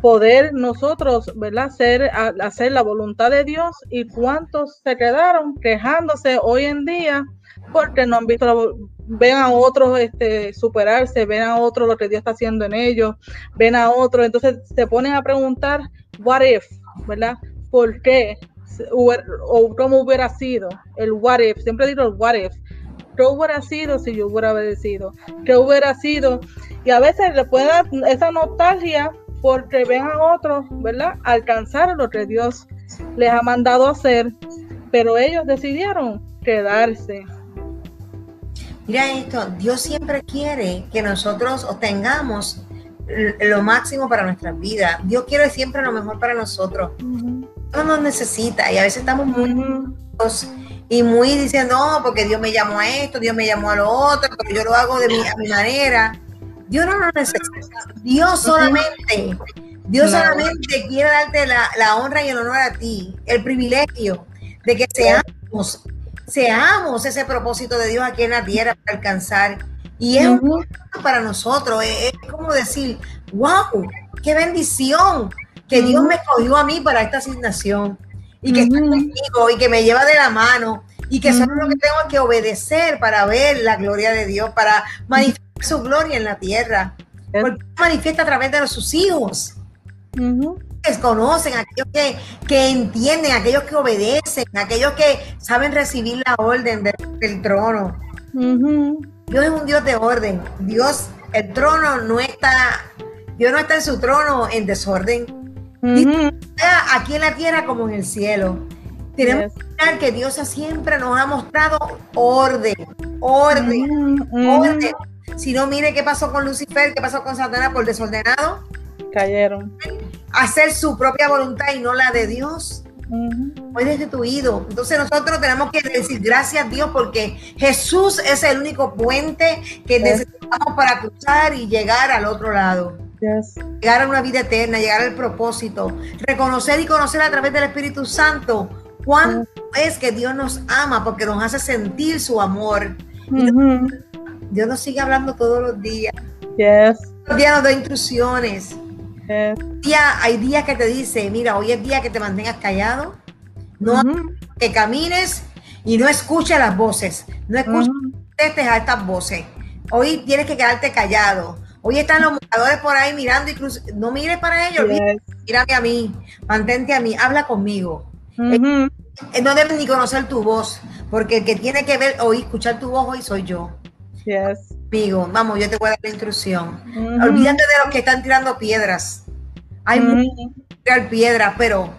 poder nosotros, ¿verdad? Hacer, hacer la voluntad de Dios y cuántos se quedaron quejándose hoy en día porque no han visto, ven a otros este, superarse, ven a otros lo que Dios está haciendo en ellos, ven a otros, entonces se ponen a preguntar, what if, ¿verdad? ¿Por qué? O cómo hubiera sido, el what if, siempre digo el what if, qué hubiera sido si yo hubiera obedecido, qué hubiera sido, y a veces le puede dar esa nostalgia porque ven a otros, ¿verdad? Alcanzar lo que Dios les ha mandado hacer, pero ellos decidieron quedarse. Mira esto, Dios siempre quiere que nosotros obtengamos lo máximo para nuestras vidas. Dios quiere siempre lo mejor para nosotros. No nos necesita y a veces estamos muy y muy diciendo, no, porque Dios me llamó a esto, Dios me llamó a lo otro, pero yo lo hago de mi, a mi manera. Dios no lo necesita. Dios solamente, Dios solamente quiere darte la, honra y el honor a ti, el privilegio de que seamos, seamos ese propósito de Dios aquí en la tierra para alcanzar. Y es un para nosotros, es, como decir, wow, qué bendición que Dios me cogió a mí para esta asignación y que está conmigo y que me lleva de la mano y que solo lo que tengo que obedecer para ver la gloria de Dios, para manifestar su gloria en la tierra. Porque manifiesta a través de sus hijos. Que conocen, aquellos que, que, entienden, aquellos que obedecen, aquellos que saben recibir la orden del trono. Dios es un Dios de orden. Dios, el trono no está, Dios no está en su trono en desorden aquí en la tierra como en el cielo. Tenemos que mirar que Dios siempre nos ha mostrado orden, orden, orden. Si no, mire qué pasó con Lucifer, qué pasó con Satanás por desordenado. Cayeron. Hacer su propia voluntad y no la de Dios. Hoy destituido. Entonces nosotros tenemos que decir gracias a Dios porque Jesús es el único puente que necesitamos para cruzar y llegar al otro lado. Llegar a una vida eterna, llegar al propósito, reconocer y conocer a través del Espíritu Santo cuánto es que Dios nos ama porque nos hace sentir su amor. Dios nos sigue hablando todos los días. Yes. Todos los días nos da instrucciones. hay días que te dice, mira, hoy es día que te mantengas callado, no que camines y no escuches las voces, no escuches a estas voces. Hoy tienes que quedarte callado. Hoy están los moradores por ahí mirando, incluso no mires para ellos, mírame a mí, mantente a mí, habla conmigo. Eh, eh, no debes ni conocer tu voz, porque el que tiene que ver o escuchar tu voz hoy soy yo. Yes. Amigo, vamos, yo te voy a dar la instrucción. Olvídate de los que están tirando piedras. Hay muchos que tirar piedras, pero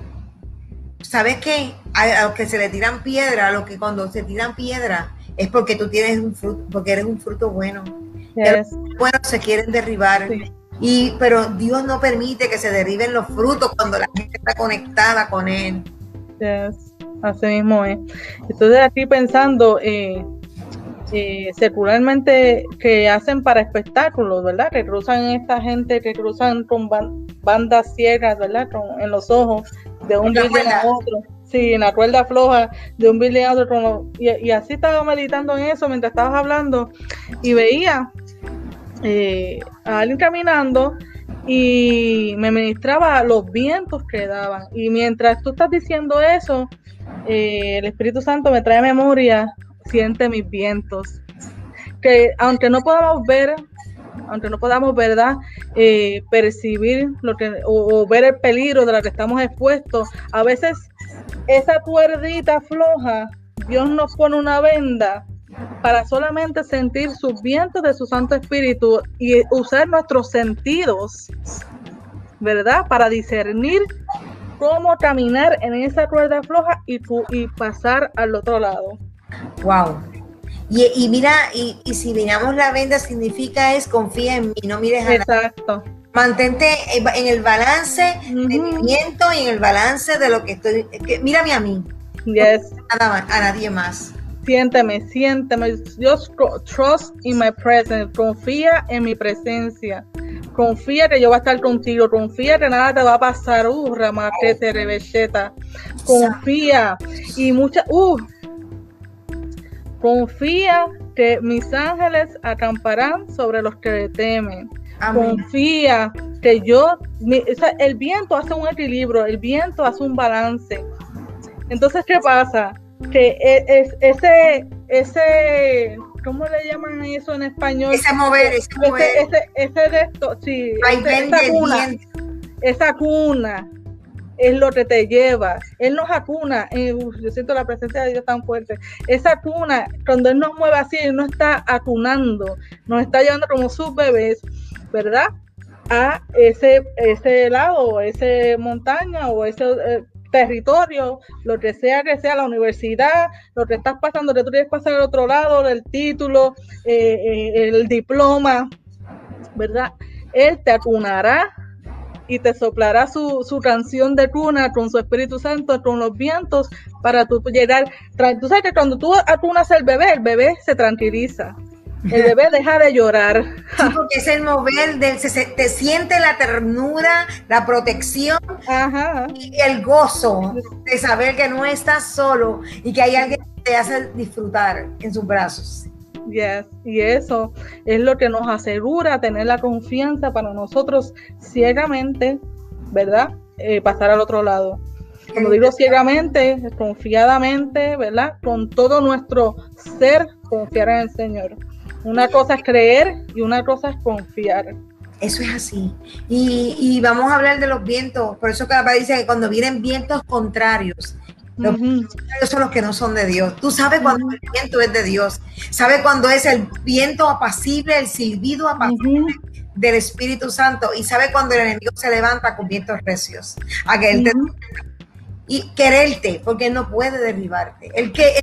¿sabes qué? A, los que se le tiran piedra, a los que cuando se tiran piedra es porque tú tienes un fruto, porque eres un fruto bueno bueno, se quieren derribar. Y, pero Dios no permite que se derriben los frutos cuando la gente está conectada con Él. Así mismo es. Entonces aquí pensando, eh, eh, secularmente que hacen para espectáculos, ¿verdad? Que cruzan esta gente, que cruzan con bandas ciegas, ¿verdad? en los ojos de un building a otro. Sí, en la cuerda floja de un building a otro. Y, y así estaba meditando en eso mientras estabas hablando y veía eh, a alguien caminando y me ministraba los vientos que daban. Y mientras tú estás diciendo eso, eh, el Espíritu Santo me trae memoria, siente mis vientos. Que aunque no podamos ver, aunque no podamos, ¿verdad?, eh, percibir lo que, o, o, ver el peligro de lo que estamos expuestos, a veces esa cuerdita floja, Dios nos pone una venda para solamente sentir sus vientos de su Santo Espíritu y usar nuestros sentidos, ¿verdad? Para discernir cómo caminar en esa cuerda floja y, y pasar al otro lado. Wow. Y, mira, y, si miramos la venda, significa es confía en mí, no mires a Exacto. Mantente en el balance de mi viento y en el balance de lo que estoy. mírame a mí. Yes. a nadie más. Siénteme, siénteme. Just trust in my presence. Confía en mi presencia. Confía que yo voy a estar contigo. Confía que nada te va a pasar. Uh, te revecheta. Confía. Y mucha. Uh. Confía que mis ángeles acamparán sobre los que le temen. Confía que yo. el viento hace un equilibrio. El viento hace un balance. Entonces, ¿qué pasa? Que es, ese, ese, ¿cómo le llaman eso en español? Ese mover, ese, mover. Ese, ese, de esto, sí, esa, cuna, esa cuna es lo que te lleva. Él nos acuna, eh, yo siento la presencia de Dios tan fuerte. Esa cuna, cuando Él nos mueve así, Él nos está acunando, nos está llevando como sus bebés, ¿verdad? A ese, ese lado, ese montaña o ese... Eh, territorio, lo que sea que sea la universidad, lo que estás pasando, que tú quieres pasar al otro lado, el título, eh, eh, el diploma, ¿verdad? Él te acunará y te soplará su, su, canción de cuna con su Espíritu Santo, con los vientos, para tú llegar. Tú sabes que cuando tú acunas el bebé, el bebé se tranquiliza. El bebé deja de llorar. Sí, porque es el mover, del, se, te siente la ternura, la protección y el gozo de saber que no estás solo y que hay alguien que te hace disfrutar en sus brazos. Yes. Y eso es lo que nos asegura tener la confianza para nosotros ciegamente, ¿verdad? Eh, pasar al otro lado. Como digo ciegamente, confiadamente, ¿verdad? Con todo nuestro ser, confiar en el Señor. Una cosa es creer y una cosa es confiar. Eso es así. Y, vamos a hablar de los vientos. Por eso cada dice que cuando vienen vientos contrarios, los son los que no son de Dios. Tú sabes cuando el viento es de Dios. Sabes cuando es el viento apacible, el silbido apacible del Espíritu Santo. Y sabe cuando el enemigo se levanta con vientos recios. A que y quererte, porque él no puede derribarte. El que,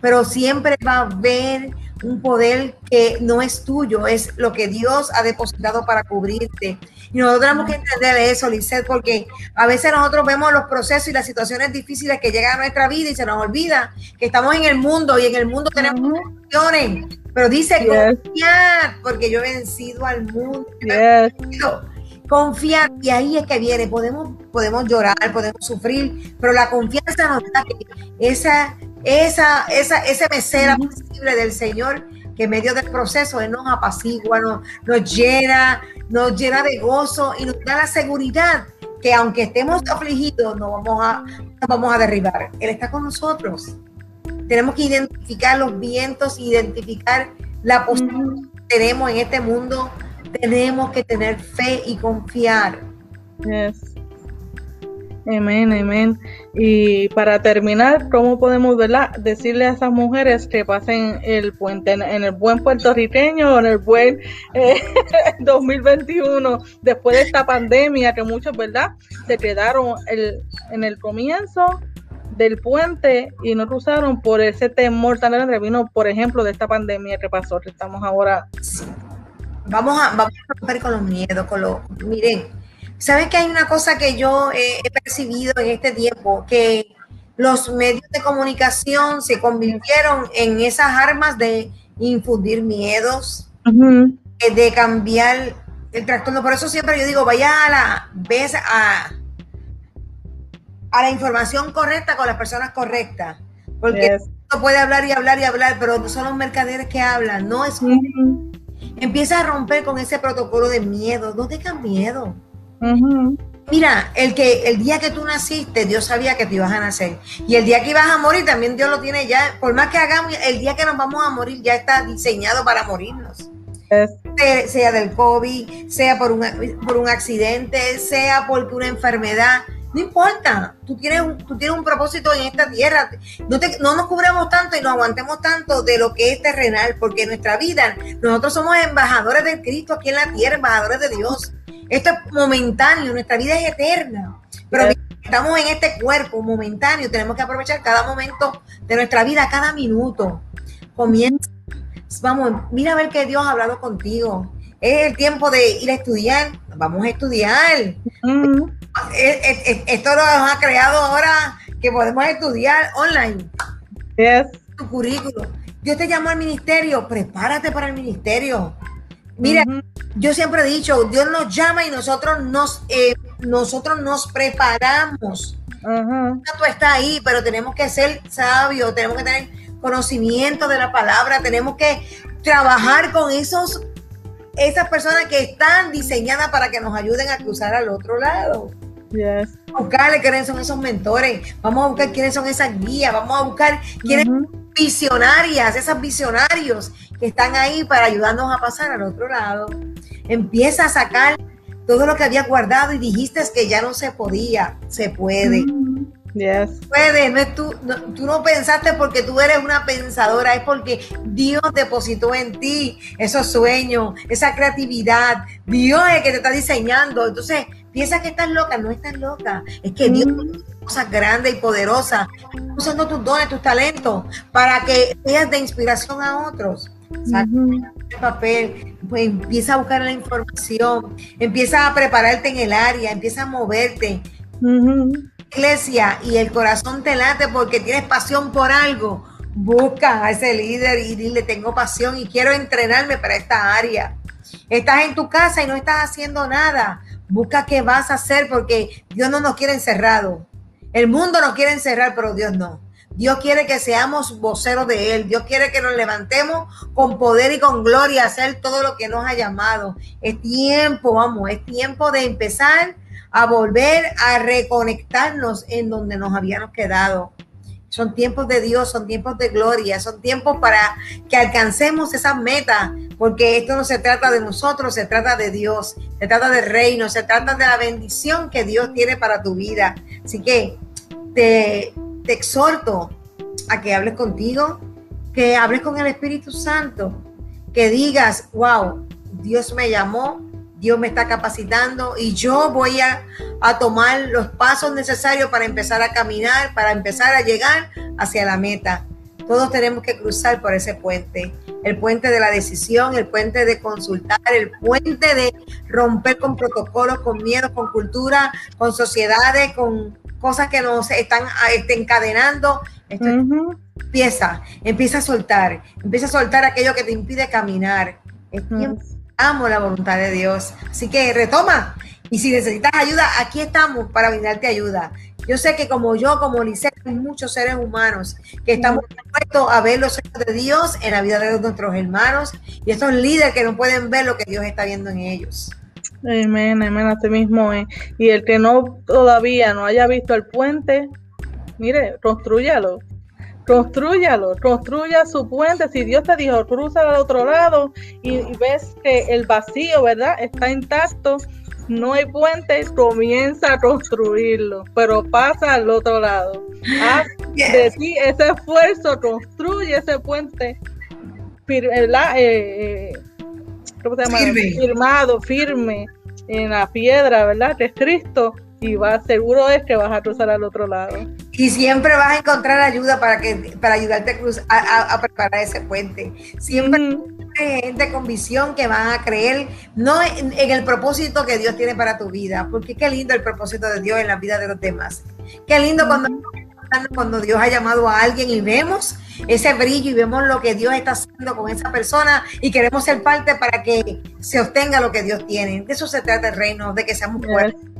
pero siempre va a haber un poder que no es tuyo, es lo que Dios ha depositado para cubrirte. Y nosotros tenemos que entender eso, Lisette, porque a veces nosotros vemos los procesos y las situaciones difíciles que llegan a nuestra vida y se nos olvida que estamos en el mundo y en el mundo tenemos situaciones. Pero dice confiar, porque yo he vencido al mundo. Confiar, y ahí es que viene. Podemos, podemos llorar, podemos sufrir, pero la confianza nos da que esa esa, esa, ese mesera posible del Señor que en medio del proceso Él nos apacigua, nos, nos llena, nos llena de gozo y nos da la seguridad que aunque estemos afligidos, no vamos a, vamos a derribar. Él está con nosotros. Tenemos que identificar los vientos, identificar la posición que tenemos en este mundo. Tenemos que tener fe y confiar. Amén, amén. Y para terminar, ¿cómo podemos ¿verdad? decirle a esas mujeres que pasen el puente en, el buen puertorriqueño en el buen 2021, eh, después de esta pandemia que muchos, ¿verdad? Se quedaron el, en el comienzo del puente y no cruzaron por ese temor tan grande vino, por ejemplo, de esta pandemia que pasó, que estamos ahora. Vamos a, vamos a romper con los miedos, con los, miren, ¿Sabes que hay una cosa que yo he percibido en este tiempo? Que los medios de comunicación se convirtieron en esas armas de infundir miedos, eh, de cambiar el trastorno. Por eso siempre yo digo, vaya a la, ves a, a la información correcta con las personas correctas. Porque uno puede hablar y hablar y hablar, pero son los mercaderes que hablan, no es... Empieza a romper con ese protocolo de miedo, no tengan miedo. Mira, el que el día que tú naciste, Dios sabía que te ibas a nacer. Y el día que ibas a morir, también Dios lo tiene ya. Por más que hagamos, el día que nos vamos a morir ya está diseñado para morirnos. Sea del COVID, sea por un, por un accidente, sea por una enfermedad. No importa, tú tienes, un, tú tienes un propósito en esta tierra. No, no nos cubramos tanto y nos aguantemos tanto de lo que es terrenal, porque nuestra vida, nosotros somos embajadores de Cristo aquí en la tierra, embajadores de Dios. Esto es momentáneo, nuestra vida es eterna. Pero estamos en este cuerpo momentáneo, tenemos que aprovechar cada momento de nuestra vida, cada minuto. Comienza. Vamos, mira a ver que Dios ha hablado contigo. Es el tiempo de ir a estudiar. Vamos a estudiar. Esto nos ha creado ahora que podemos estudiar online. Tu currículo. Dios te llamó al ministerio, prepárate para el ministerio. Mira, yo siempre he dicho, Dios nos llama y nosotros nos, eh, nosotros nos preparamos. Tú estás ahí, pero tenemos que ser sabios, tenemos que tener conocimiento de la palabra, tenemos que trabajar con esos, esas personas que están diseñadas para que nos ayuden a cruzar al otro lado. Yes. Buscarle quiénes son esos mentores, vamos a buscar quiénes son esas guías, vamos a buscar quiénes son visionarias, esas visionarios que están ahí para ayudarnos a pasar al otro lado. Empieza a sacar todo lo que había guardado y dijiste que ya no se podía, se puede. Mm, yes. Puede, no es tú, no, tú no pensaste porque tú eres una pensadora, es porque Dios depositó en ti esos sueños, esa creatividad. Dios es el que te está diseñando. Entonces, Piensas que estás loca, no estás loca. Es que Dios tiene cosas grandes y poderosas, usando tus dones, tus talentos, para que seas de inspiración a otros. Saca el papel, pues empieza a buscar la información, empieza a prepararte en el área, empieza a moverte. Iglesia, y el corazón te late porque tienes pasión por algo. Busca a ese líder y dile, tengo pasión y quiero entrenarme para esta área. Estás en tu casa y no estás haciendo nada. Busca qué vas a hacer porque Dios no nos quiere encerrado. El mundo nos quiere encerrar, pero Dios no. Dios quiere que seamos voceros de Él. Dios quiere que nos levantemos con poder y con gloria a hacer todo lo que nos ha llamado. Es tiempo, vamos, es tiempo de empezar a volver a reconectarnos en donde nos habíamos quedado. Son tiempos de Dios, son tiempos de gloria, son tiempos para que alcancemos esas metas, porque esto no se trata de nosotros, se trata de Dios, se trata del reino, se trata de la bendición que Dios tiene para tu vida. Así que te, te exhorto a que hables contigo, que hables con el Espíritu Santo, que digas, wow, Dios me llamó, Dios me está capacitando y yo voy a, tomar los pasos necesarios para empezar a caminar, para empezar a llegar hacia la meta. Todos tenemos que cruzar por ese puente, el puente de la decisión, el puente de consultar, el puente de romper con protocolos, con miedos, con cultura, con sociedades, con cosas que nos están este, encadenando. Empieza, empieza a soltar, empieza a soltar aquello que te impide caminar. Es tiempo amo la voluntad de Dios. Así que retoma. Y si necesitas ayuda, aquí estamos para brindarte ayuda. Yo sé que como yo, como Lice, hay muchos seres humanos que estamos dispuestos a ver los ojos de Dios en la vida de nuestros hermanos y estos líderes que no pueden ver lo que Dios está viendo en ellos. Amén, amén, así mismo es. Y el que no todavía no haya visto el puente, mire, construyalo, construyalo, construya su puente. Si Dios te dijo, cruza al otro lado y, ves que el vacío, ¿verdad? Está intacto, no hay puente, comienza a construirlo, pero pasa al otro lado. Haz de ti ese esfuerzo, construye ese puente, ¿verdad? Eh, eh, ¿cómo se llama? Firmado, firme en la piedra, ¿verdad? Que es Cristo y va seguro es que vas a cruzar al otro lado. Y siempre vas a encontrar ayuda para que para ayudarte a, cruzar, a, preparar ese puente. Siempre hay gente con visión que van a creer no en, el propósito que Dios tiene para tu vida, porque qué lindo el propósito de Dios en la vida de los demás. Qué lindo cuando cuando Dios ha llamado a alguien y vemos ese brillo y vemos lo que Dios está haciendo con esa persona y queremos ser parte para que se obtenga lo que Dios tiene. De eso se trata el reino, de que seamos fuertes. Yes.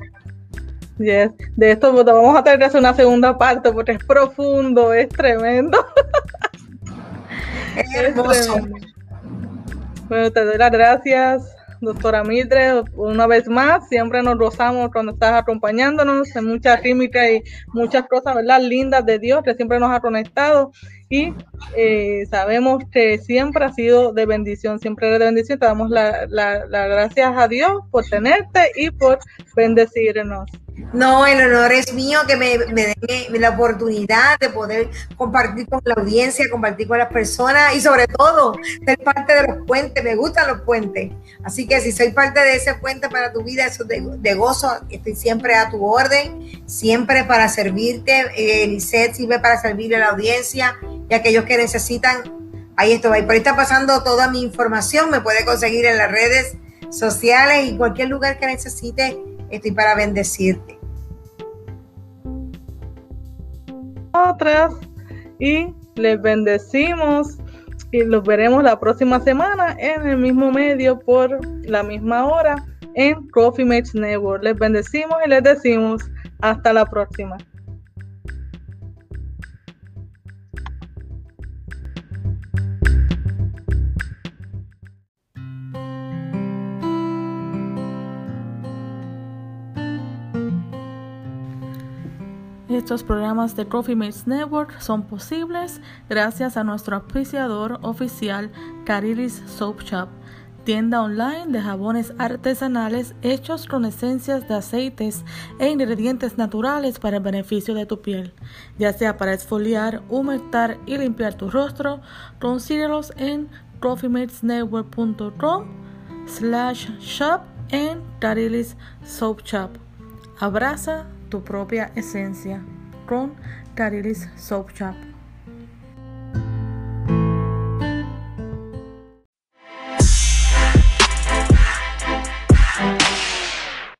De esto vamos a tener que hacer una segunda parte porque es profundo, es tremendo. Es hermoso. Bueno, te doy las gracias, doctora Mildred, una vez más. Siempre nos gozamos cuando estás acompañándonos en mucha química y muchas cosas, ¿verdad? Lindas de Dios que siempre nos ha conectado y eh, sabemos que siempre ha sido de bendición, siempre de bendición. Te damos las la, gracias a Dios por tenerte y por bendecirnos. No, el honor es mío que me, me den la oportunidad de poder compartir con la audiencia, compartir con las personas y sobre todo ser parte de los puentes. Me gustan los puentes. Así que si soy parte de ese puente para tu vida, eso de, de gozo, estoy siempre a tu orden, siempre para servirte. Eh, sirve para servirle a la audiencia y aquellos que necesitan. Ahí estoy. Por ahí está pasando toda mi información. Me puede conseguir en las redes sociales y cualquier lugar que necesite estoy para bendecirte. Otras y les bendecimos y los veremos la próxima semana en el mismo medio por la misma hora en Coffee Mates Network. Les bendecimos y les decimos hasta la próxima. Estos programas de Coffee Mates Network son posibles gracias a nuestro auspiciador oficial Cariris Soap Shop, tienda online de jabones artesanales hechos con esencias de aceites e ingredientes naturales para el beneficio de tu piel, ya sea para exfoliar, humectar y limpiar tu rostro. Consíguelos en coffeematesnetwork.com slash shop en Tarilis Soap Shop. Abraza tu propia esencia con Tarilis Soap Shop.